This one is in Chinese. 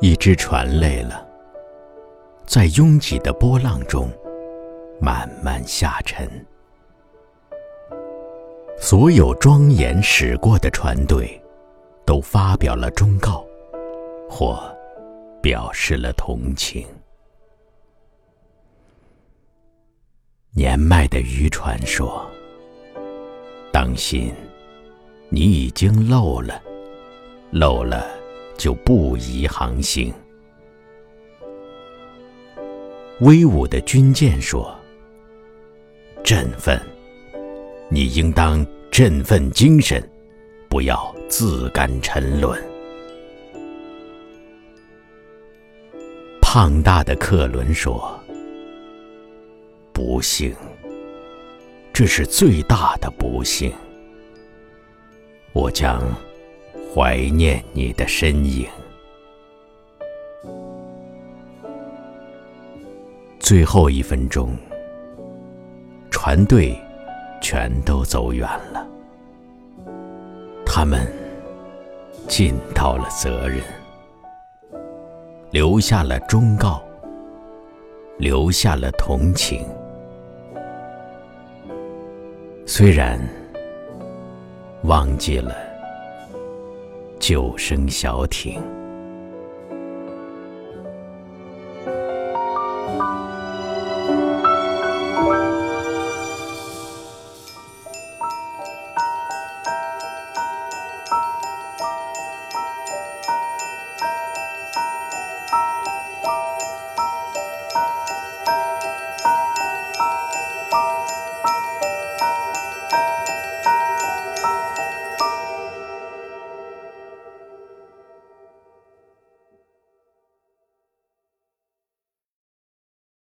一只船累了，在拥挤的波浪中慢慢下沉。所有庄严驶过的船队，都发表了忠告，或表示了同情。年迈的渔船说：“当心，你已经漏了，漏了。”就不宜航行。威武的军舰说：“振奋，你应当振奋精神，不要自甘沉沦。”胖大的客轮说：“不幸，这是最大的不幸。我将。”怀念你的身影。最后一分钟，船队全都走远了，他们尽到了责任，留下了忠告，留下了同情。虽然忘记了。救生小艇。